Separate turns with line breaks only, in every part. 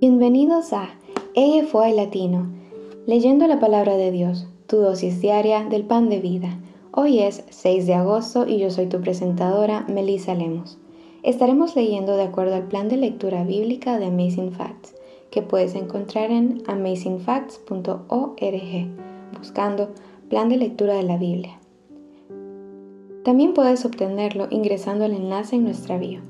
Bienvenidos a EFY Latino, leyendo la palabra de Dios, tu dosis diaria del pan de vida. Hoy es 6 de agosto y yo soy tu presentadora, Melissa Lemos. Estaremos leyendo de acuerdo al plan de lectura bíblica de Amazing Facts, que puedes encontrar en amazingfacts.org, buscando plan de lectura de la Biblia. También puedes obtenerlo ingresando al enlace en nuestra bio.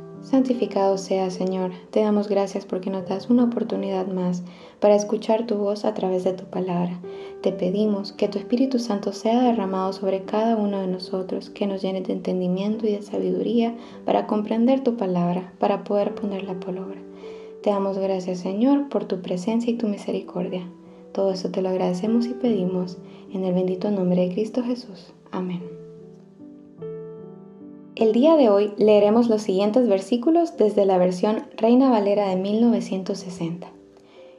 Santificado sea, Señor. Te damos gracias porque nos das una oportunidad más para escuchar tu voz a través de tu palabra. Te pedimos que tu Espíritu Santo sea derramado sobre cada uno de nosotros, que nos llene de entendimiento y de sabiduría para comprender tu palabra, para poder ponerla por obra. Te damos gracias, Señor, por tu presencia y tu misericordia. Todo eso te lo agradecemos y pedimos en el bendito nombre de Cristo Jesús. Amén. El día de hoy leeremos los siguientes versículos desde la versión Reina Valera de 1960.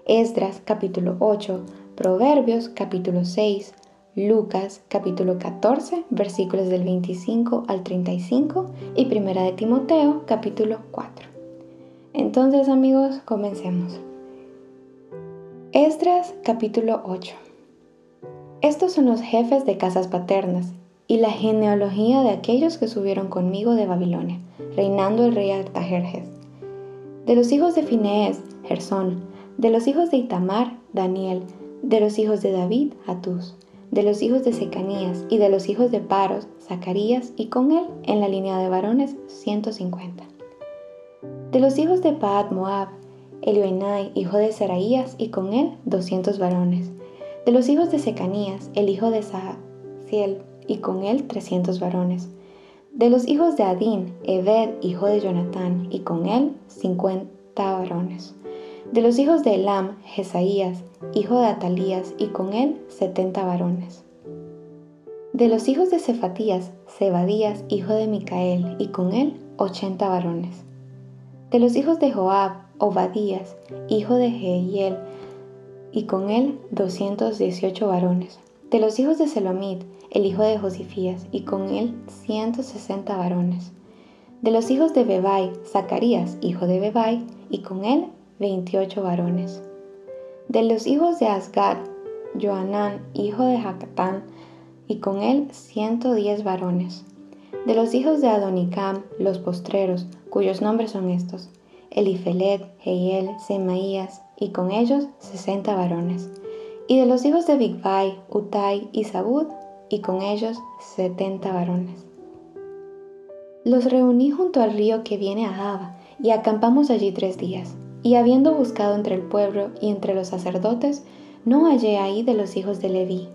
Esdras capítulo 8, Proverbios capítulo 6, Lucas capítulo 14 versículos del 25 al 35 y Primera de Timoteo capítulo 4. Entonces amigos, comencemos. Esdras capítulo 8. Estos son los jefes de casas paternas y la genealogía de aquellos que subieron conmigo de Babilonia, reinando el rey Artajerjes. De los hijos de Finees, Gersón, de los hijos de Itamar, Daniel, de los hijos de David, Atús, de los hijos de Secanías y de los hijos de Paros, Zacarías, y con él, en la línea de varones, 150. De los hijos de Paad Moab, Elioenai, hijo de Seraías, y con él, 200 varones. De los hijos de Secanías, el hijo de Saciel, y con él trescientos varones. De los hijos de Adín, Ebed, hijo de Jonatán, y con él cincuenta varones. De los hijos de Elam, Jesaías, hijo de Atalías, y con él setenta varones. De los hijos de Cefatías, Zebadías, hijo de Micael, y con él ochenta varones. De los hijos de Joab, Obadías, hijo de Jehiel, y con él doscientos dieciocho varones. De los hijos de Selomit, el hijo de Josifías, y con él ciento sesenta varones. De los hijos de Bebai, Zacarías, hijo de Bebai, y con él veintiocho varones. De los hijos de Asgad, Joanán, hijo de Jacatán, y con él ciento diez varones. De los hijos de Adonicam, los postreros, cuyos nombres son estos, Elifelet, Heiel, Semaías, y con ellos sesenta varones. Y de los hijos de Bigvai, Utai y Sabud, y con ellos setenta varones. Los reuní junto al río que viene a Java, y acampamos allí tres días. Y habiendo buscado entre el pueblo y entre los sacerdotes, no hallé ahí de los hijos de Leví.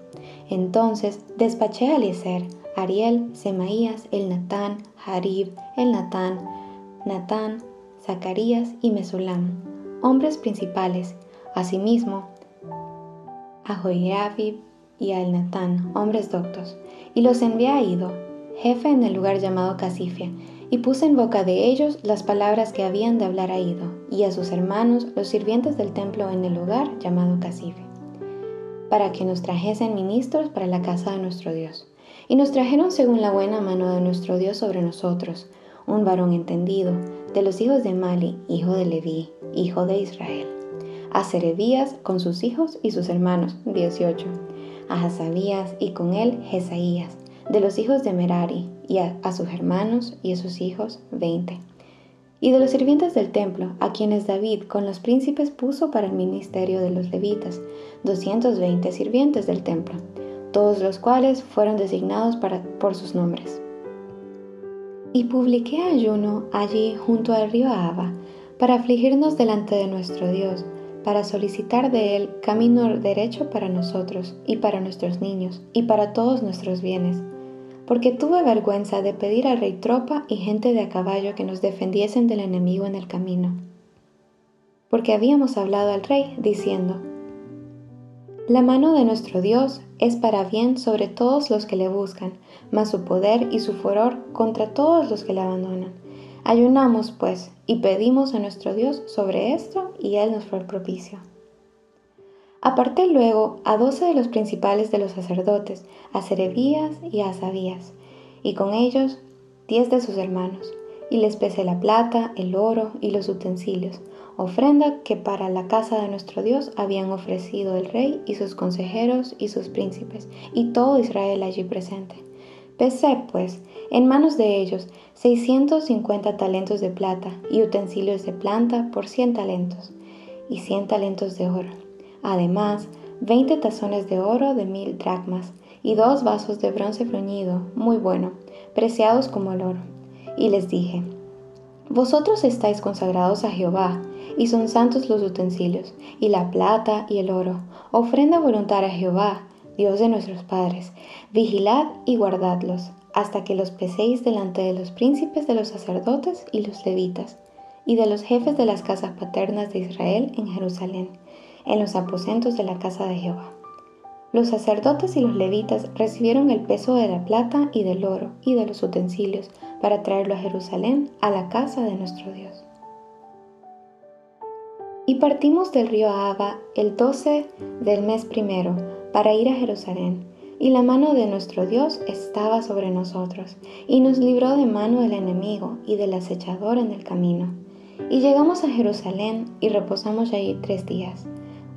Entonces despaché a Eliezer, Ariel, Semaías, el Natán, Harib, el Natán, Natán, Zacarías y Mesulam, hombres principales. Asimismo, a y a Elnatán, hombres doctos, y los envié a Ido, jefe en el lugar llamado Casifia, y puse en boca de ellos las palabras que habían de hablar a Ido, y a sus hermanos, los sirvientes del templo en el lugar llamado Casifia, para que nos trajesen ministros para la casa de nuestro Dios. Y nos trajeron según la buena mano de nuestro Dios sobre nosotros, un varón entendido, de los hijos de Mali, hijo de Leví, hijo de Israel. A Serebías con sus hijos y sus hermanos, 18 a Hasabías y con él Jesaías, de los hijos de Merari, y a, sus hermanos y a sus hijos veinte. Y de los sirvientes del templo, a quienes David con los príncipes puso para el ministerio de los levitas, doscientos veinte sirvientes del templo, todos los cuales fueron designados por sus nombres. Y publiqué ayuno allí junto al río Aba, para afligirnos delante de nuestro Dios, para solicitar de Él camino derecho para nosotros y para nuestros niños y para todos nuestros bienes, porque tuve vergüenza de pedir al rey tropa y gente de a caballo que nos defendiesen del enemigo en el camino. porque habíamos hablado al rey, diciendo, La mano de nuestro Dios es para bien sobre todos los que le buscan, mas su poder y su furor contra todos los que le abandonan. Ayunamos, pues, y pedimos a nuestro Dios sobre esto, y Él nos fue propicio. Aparté luego a doce de los principales de los sacerdotes, a Serebías y a Asabías, y con ellos diez de sus hermanos, y les pesé la plata, el oro y los utensilios, ofrenda que para la casa de nuestro Dios habían ofrecido el rey y sus consejeros y sus príncipes, y todo Israel allí presente. Pesé, pues, en manos de ellos seiscientos cincuenta talentos de plata y utensilios de planta por cien talentos, y cien talentos de oro. Además, veinte tazones de oro de mil dracmas, y dos vasos de bronce bruñido, muy bueno, preciados como el oro. Y les dije, Vosotros estáis consagrados a Jehová, y son santos los utensilios, y la plata y el oro, ofrenda voluntaria a Jehová, Dios de nuestros padres. Vigilad y guardadlos, hasta que los peséis delante de los príncipes de los sacerdotes y los levitas, y de los jefes de las casas paternas de Israel en Jerusalén, en los aposentos de la casa de Jehová. Los sacerdotes y los levitas recibieron el peso de la plata y del oro y de los utensilios para traerlo a Jerusalén, a la casa de nuestro Dios. Y partimos del río Abba el 12 del mes primero para ir a Jerusalén, y la mano de nuestro Dios estaba sobre nosotros, y nos libró de mano del enemigo y del acechador en el camino. Y llegamos a Jerusalén y reposamos allí tres días.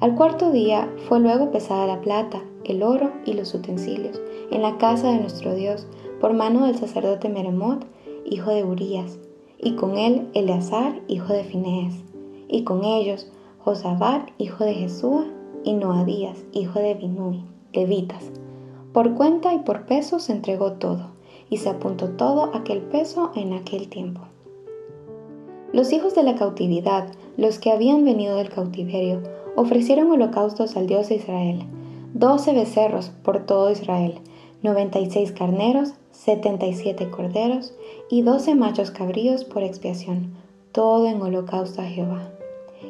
Al cuarto día fue luego pesada la plata, el oro y los utensilios, en la casa de nuestro Dios, por mano del sacerdote Meremot, hijo de Urías, y con él Eleazar, hijo de Finees y con ellos Josabad, hijo de Jesúa, y Noadías, hijo de Binui, levitas. Por cuenta y por peso se entregó todo, y se apuntó todo aquel peso en aquel tiempo. Los hijos de la cautividad, los que habían venido del cautiverio, ofrecieron holocaustos al Dios de Israel, doce becerros por todo Israel, noventa y seis carneros, setenta y siete corderos, y doce machos cabríos por expiación, todo en holocausto a Jehová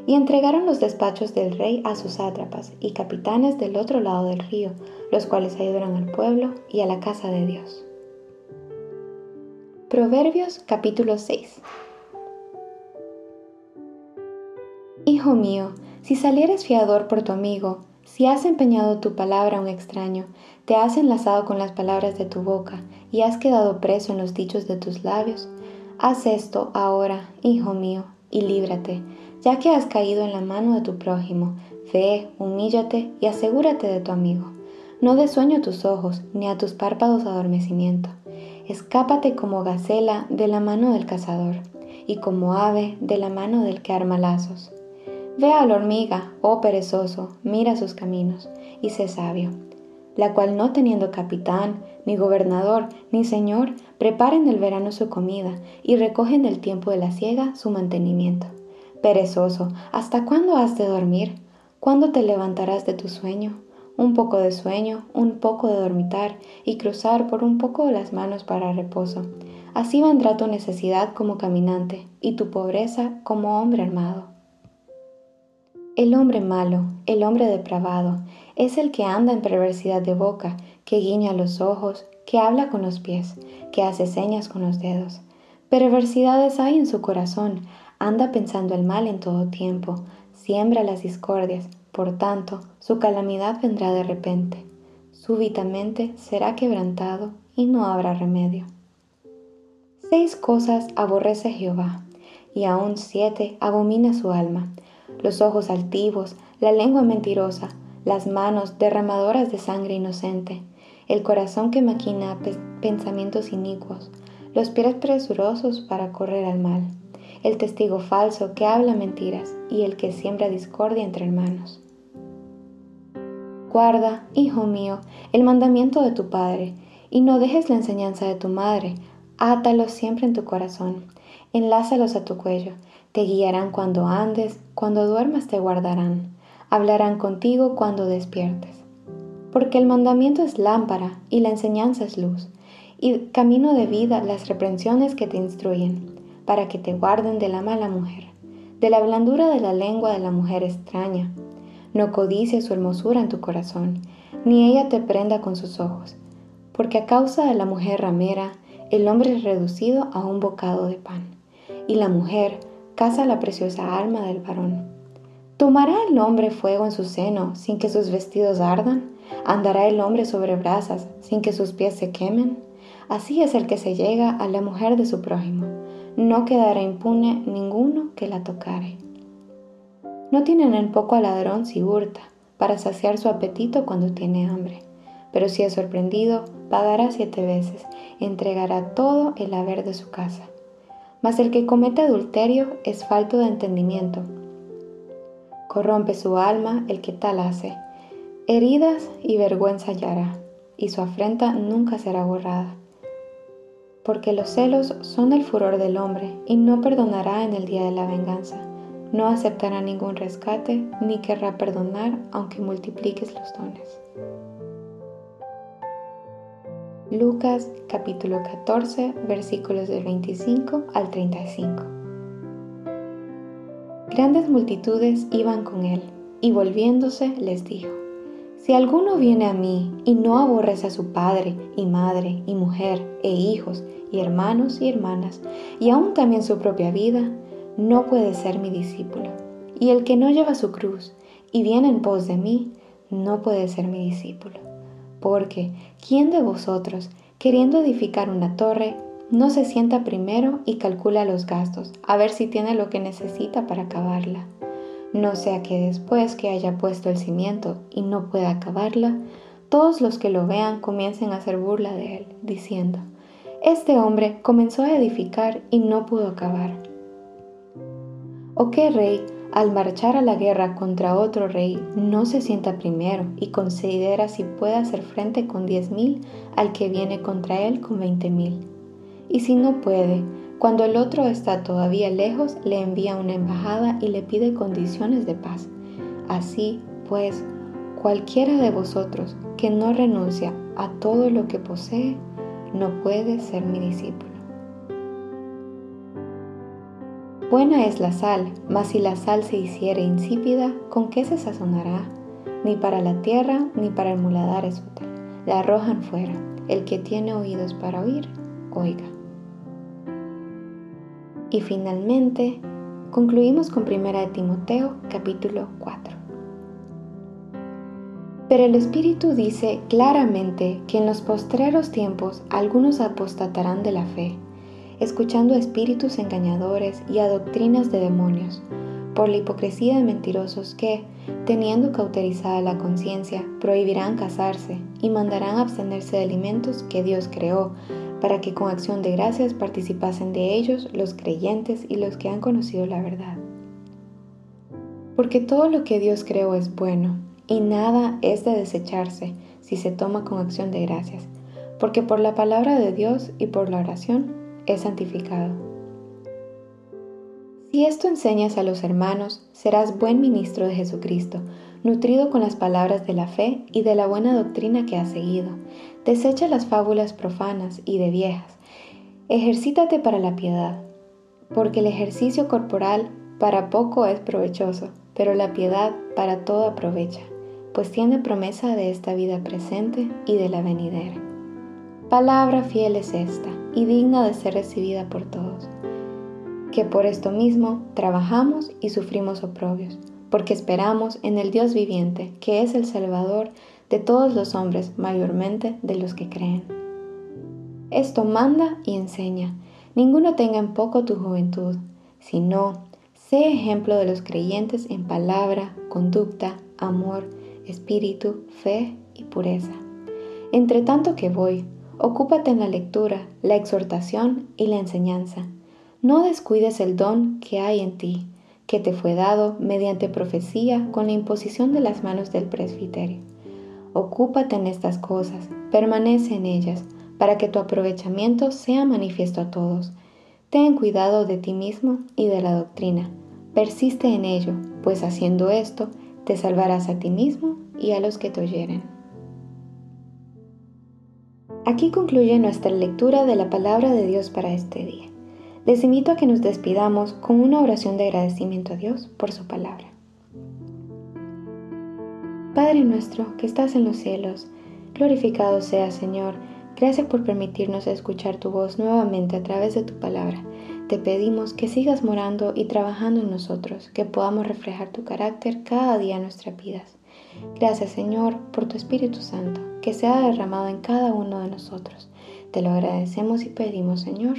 y entregaron los despachos del rey a sus sátrapas y capitanes del otro lado del río, los cuales ayudaron al pueblo y a la casa de Dios. Proverbios capítulo 6 Hijo mío, si salieres fiador por tu amigo, si has empeñado tu palabra a un extraño, te has enlazado con las palabras de tu boca y has quedado preso en los dichos de tus labios, haz esto ahora, hijo mío, y líbrate, ya que has caído en la mano de tu prójimo, ve, humíllate y asegúrate de tu amigo. No des sueño tus ojos, ni a tus párpados adormecimiento. Escápate como gacela de la mano del cazador, y como ave de la mano del que arma lazos. Ve a la hormiga, oh perezoso, mira sus caminos, y sé sabio, la cual no teniendo capitán, ni gobernador, ni señor, prepara en el verano su comida, y recoge en el tiempo de la siega su mantenimiento. Perezoso, ¿hasta cuándo has de dormir? ¿Cuándo te levantarás de tu sueño? Un poco de sueño, un poco de dormitar y cruzar por un poco las manos para reposo. Así vendrá tu necesidad como caminante y tu pobreza como hombre armado. El hombre malo, el hombre depravado, es el que anda en perversidad de boca, que guiña los ojos, que habla con los pies, que hace señas con los dedos. Perversidades hay en su corazón, anda pensando el mal en todo tiempo, siembra las discordias, por tanto, su calamidad vendrá de repente. Súbitamente será quebrantado y no habrá remedio. Seis cosas aborrece Jehová, y aún siete abomina su alma, los ojos altivos, la lengua mentirosa, las manos derramadoras de sangre inocente, el corazón que maquina pensamientos inicuos, los pies presurosos para correr al mal el testigo falso que habla mentiras y el que siembra discordia entre hermanos. Guarda, hijo mío, el mandamiento de tu Padre, y no dejes la enseñanza de tu madre, átalos siempre en tu corazón, enlázalos a tu cuello, te guiarán cuando andes, cuando duermas te guardarán, hablarán contigo cuando despiertes. Porque el mandamiento es lámpara y la enseñanza es luz, y camino de vida las reprensiones que te instruyen para que te guarden de la mala mujer, de la blandura de la lengua de la mujer extraña. No codicie su hermosura en tu corazón, ni ella te prenda con sus ojos, porque a causa de la mujer ramera, el hombre es reducido a un bocado de pan, y la mujer caza la preciosa alma del varón. ¿Tomará el hombre fuego en su seno sin que sus vestidos ardan? ¿Andará el hombre sobre brasas sin que sus pies se quemen? Así es el que se llega a la mujer de su prójimo. No quedará impune ninguno que la tocare. No tienen en poco al ladrón si hurta, para saciar su apetito cuando tiene hambre. Pero si es sorprendido, pagará siete veces, entregará todo el haber de su casa. Mas el que comete adulterio es falto de entendimiento. Corrompe su alma el que tal hace. Heridas y vergüenza hallará, y su afrenta nunca será borrada. Porque los celos son el furor del hombre, y no perdonará en el día de la venganza. No aceptará ningún rescate, ni querrá perdonar aunque multipliques los dones. Lucas capítulo 14 versículos del 25 al 35. Grandes multitudes iban con él, y volviéndose les dijo, Si alguno viene a mí y no aborrece a su padre y madre y mujer e hijos y hermanos y hermanas, y aún también su propia vida, no puede ser mi discípulo. Y el que no lleva su cruz y viene en pos de mí, no puede ser mi discípulo. Porque, ¿quién de vosotros, queriendo edificar una torre, no se sienta primero y calcula los gastos, a ver si tiene lo que necesita para acabarla? No sea que después que haya puesto el cimiento y no pueda acabarla, todos los que lo vean comiencen a hacer burla de él, diciendo, Este hombre comenzó a edificar y no pudo acabar. ¿O qué rey al marchar a la guerra contra otro rey, no se sienta primero y considera si puede hacer frente con diez mil al que viene contra él con veinte mil. Y si no puede, cuando el otro está todavía lejos, le envía una embajada y le pide condiciones de paz. Así, pues, cualquiera de vosotros que no renuncia a todo lo que posee, no puede ser mi discípulo. Buena es la sal, mas si la sal se hiciere insípida, ¿con qué se sazonará? Ni para la tierra ni para el muladar es útil. La arrojan fuera. El que tiene oídos para oír, oiga. Y finalmente, concluimos con 1 Timoteo capítulo 4. Pero el Espíritu dice claramente que en los postreros tiempos algunos apostatarán de la fe escuchando a espíritus engañadores y a doctrinas de demonios, por la hipocresía de mentirosos que, teniendo cauterizada la conciencia, prohibirán casarse y mandarán abstenerse de alimentos que Dios creó, para que con acción de gracias participasen de ellos los creyentes y los que han conocido la verdad. Porque todo lo que Dios creó es bueno, y nada es de desecharse si se toma con acción de gracias, porque por la palabra de Dios y por la oración es santificado. Si esto enseñas a los hermanos, serás buen ministro de Jesucristo, nutrido con las palabras de la fe y de la buena doctrina que has seguido. Desecha las fábulas profanas y de viejas. Ejercítate para la piedad, porque el ejercicio corporal para poco es provechoso, pero la piedad para todo aprovecha, pues tiene promesa de esta vida presente y de la venidera. Palabra fiel es esta y digna de ser recibida por todos, que por esto mismo trabajamos y sufrimos oprobios, porque esperamos en el Dios viviente, que es el Salvador de todos los hombres, mayormente de los que creen. Esto manda y enseña, ninguno tenga en poco tu juventud, sino sé ejemplo de los creyentes en palabra, conducta, amor, espíritu, fe y pureza. Entre tanto que voy, Ocúpate en la lectura, la exhortación y la enseñanza. No descuides el don que hay en ti, que te fue dado mediante profecía con la imposición de las manos del presbiterio. Ocúpate en estas cosas, permanece en ellas, para que tu aprovechamiento sea manifiesto a todos. Ten cuidado de ti mismo y de la doctrina. Persiste en ello, pues haciendo esto, te salvarás a ti mismo y a los que te oyeren. Aquí concluye nuestra lectura de la palabra de Dios para este día. Les invito a que nos despidamos con una oración de agradecimiento a Dios por su palabra. Padre nuestro que estás en los cielos, glorificado sea Señor, gracias por permitirnos escuchar tu voz nuevamente a través de tu palabra. Te pedimos que sigas morando y trabajando en nosotros, que podamos reflejar tu carácter cada día en nuestras vidas. Gracias Señor por tu Espíritu Santo, que se ha derramado en cada uno de nosotros. Te lo agradecemos y pedimos Señor,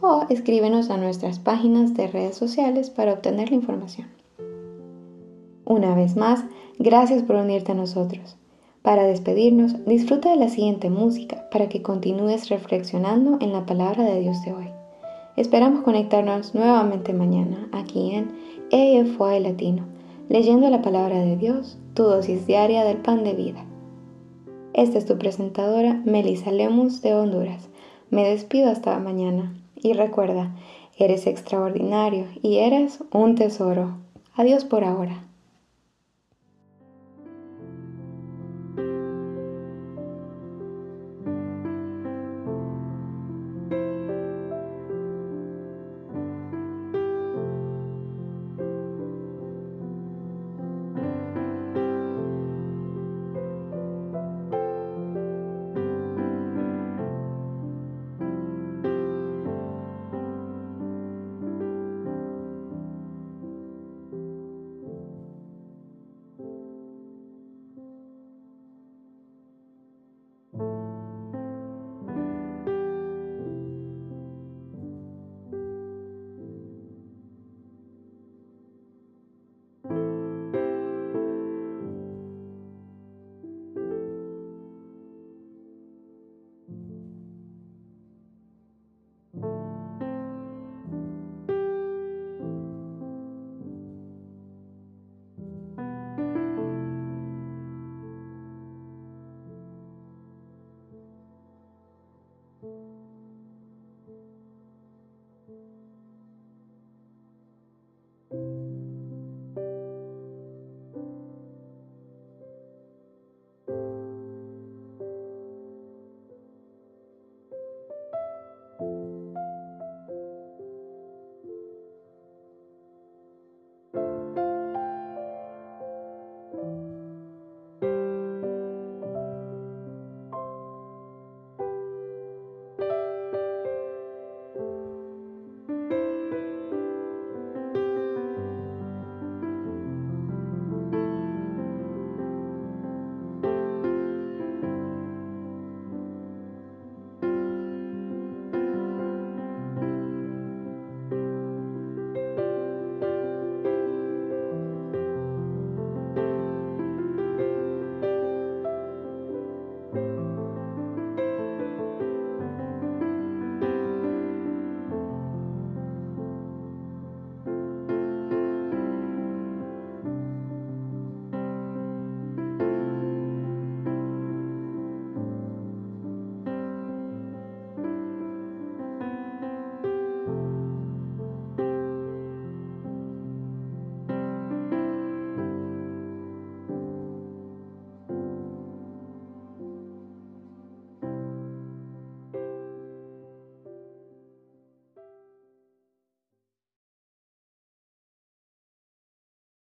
o escríbenos a nuestras páginas de redes sociales para obtener la información. Una vez más, gracias por unirte a nosotros. Para despedirnos, disfruta de la siguiente música para que continúes reflexionando en la palabra de Dios de hoy. Esperamos conectarnos nuevamente mañana aquí en EFY Latino, leyendo la palabra de Dios, tu dosis diaria del pan de vida. Esta es tu presentadora, Melissa Lemus de Honduras. Me despido hasta mañana y recuerda, eres extraordinario y eres un tesoro. Adiós por ahora.